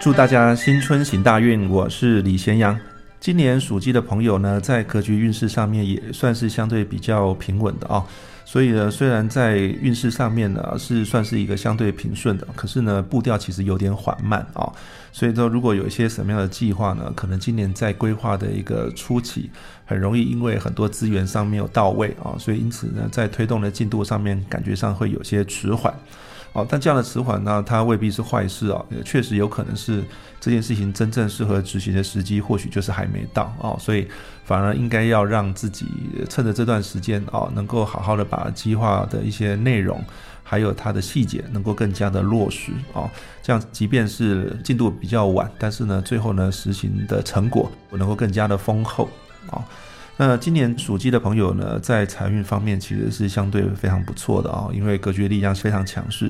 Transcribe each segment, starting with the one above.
祝大家新春行大运！我是李贤阳。今年属鸡的朋友呢，在格局运势上面也算是相对比较平稳的啊。所以呢，虽然在运势上面呢是算是一个相对平顺的，可是呢步调其实有点缓慢啊。所以说，如果有一些什么样的计划呢，可能今年在规划的一个初期，很容易因为很多资源上没有到位啊，所以因此呢，在推动的进度上面，感觉上会有些迟缓。但这样的迟缓呢，它未必是坏事啊，也确实有可能是这件事情真正适合执行的时机，或许就是还没到哦，所以反而应该要让自己趁着这段时间啊，能够好好的把计划的一些内容，还有它的细节，能够更加的落实啊，这样即便是进度比较晚，但是呢，最后呢，实行的成果能够更加的丰厚啊。那今年属鸡的朋友呢，在财运方面其实是相对非常不错的啊，因为格局力量非常强势，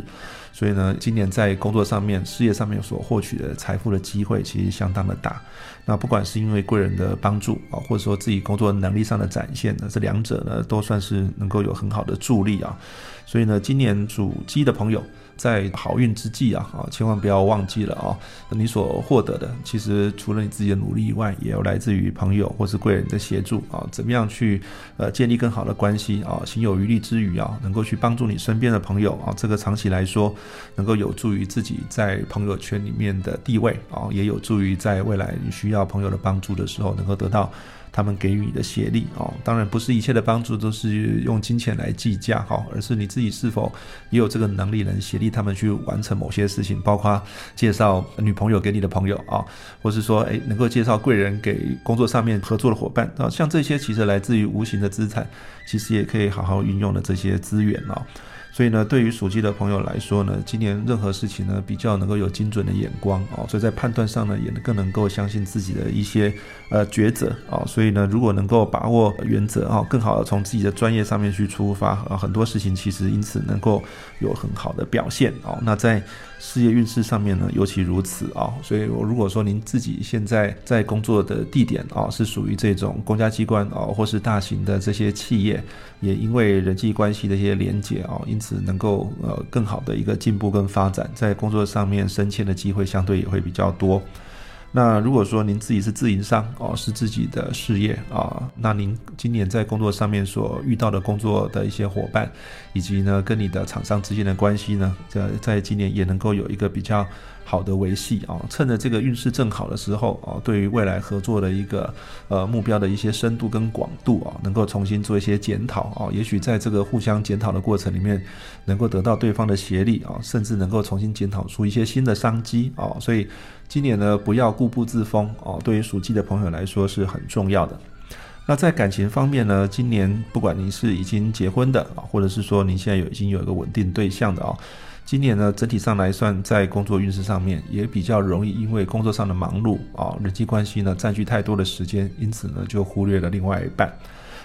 所以呢，今年在工作上面、事业上面所获取的财富的机会其实相当的大。那不管是因为贵人的帮助啊，或者说自己工作能力上的展现呢，这两者呢都算是能够有很好的助力啊。所以呢，今年属鸡的朋友。在好运之际啊，啊，千万不要忘记了啊！你所获得的，其实除了你自己的努力以外，也有来自于朋友或是贵人的协助啊。怎么样去呃建立更好的关系啊？心有余力之余啊，能够去帮助你身边的朋友啊，这个长期来说，能够有助于自己在朋友圈里面的地位啊，也有助于在未来你需要朋友的帮助的时候，能够得到。他们给予你的协力哦，当然不是一切的帮助都是用金钱来计价哈，而是你自己是否也有这个能力能协力他们去完成某些事情，包括介绍女朋友给你的朋友啊，或是说诶能够介绍贵人给工作上面合作的伙伴啊，像这些其实来自于无形的资产，其实也可以好好运用的这些资源啊。所以呢，对于属鸡的朋友来说呢，今年任何事情呢，比较能够有精准的眼光哦，所以在判断上呢，也更能够相信自己的一些呃抉择啊。所以呢，如果能够把握原则啊，更好的从自己的专业上面去出发啊，很多事情其实因此能够有很好的表现哦。那在事业运势上面呢，尤其如此啊。所以，我如果说您自己现在在工作的地点啊，是属于这种公家机关啊，或是大型的这些企业，也因为人际关系的一些连结啊，因此能够呃更好的一个进步跟发展，在工作上面升迁的机会相对也会比较多。那如果说您自己是自营商哦，是自己的事业啊，那您今年在工作上面所遇到的工作的一些伙伴，以及呢跟你的厂商之间的关系呢，在在今年也能够有一个比较。好的维系啊，趁着这个运势正好的时候啊，对于未来合作的一个呃目标的一些深度跟广度啊，能够重新做一些检讨啊，也许在这个互相检讨的过程里面，能够得到对方的协力啊，甚至能够重新检讨出一些新的商机啊，所以今年呢，不要固步自封哦，对于属鸡的朋友来说是很重要的。那在感情方面呢，今年不管您是已经结婚的啊，或者是说您现在有已经有一个稳定对象的啊。今年呢，整体上来算，在工作运势上面也比较容易，因为工作上的忙碌啊，人际关系呢占据太多的时间，因此呢就忽略了另外一半。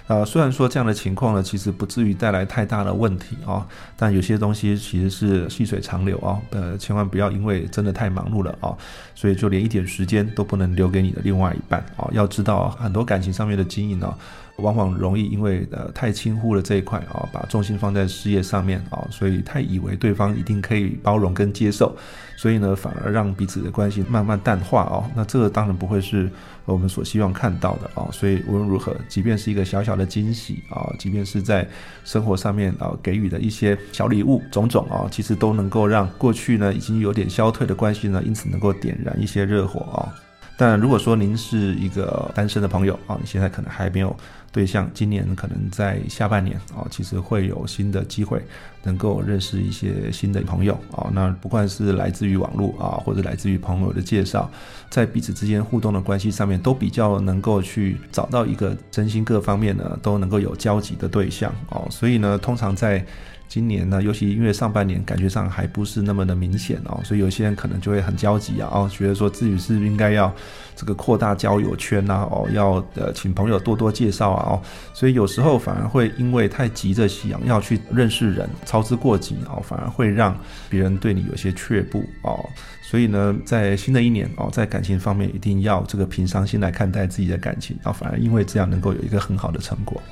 呃，虽然说这样的情况呢，其实不至于带来太大的问题啊，但有些东西其实是细水长流啊，呃，千万不要因为真的太忙碌了啊，所以就连一点时间都不能留给你的另外一半啊。要知道，很多感情上面的经营呢。往往容易因为呃太轻忽了这一块啊，把重心放在事业上面啊，所以太以为对方一定可以包容跟接受，所以呢反而让彼此的关系慢慢淡化哦。那这个当然不会是我们所希望看到的啊。所以无论如何，即便是一个小小的惊喜啊，即便是在生活上面啊给予的一些小礼物种种啊，其实都能够让过去呢已经有点消退的关系呢，因此能够点燃一些热火啊。但如果说您是一个单身的朋友啊，你现在可能还没有对象，今年可能在下半年啊，其实会有新的机会，能够认识一些新的朋友啊。那不管是来自于网络啊，或者来自于朋友的介绍，在彼此之间互动的关系上面，都比较能够去找到一个真心各方面呢都能够有交集的对象哦。所以呢，通常在今年呢，尤其因为上半年感觉上还不是那么的明显哦，所以有些人可能就会很焦急啊，哦，觉得说自己是应该要这个扩大交友圈呐，哦，要呃请朋友多多介绍啊，哦，所以有时候反而会因为太急着想要去认识人，操之过急哦，反而会让别人对你有些却步哦，所以呢，在新的一年哦，在感情方面一定要这个平常心来看待自己的感情，啊，反而因为这样能够有一个很好的成果。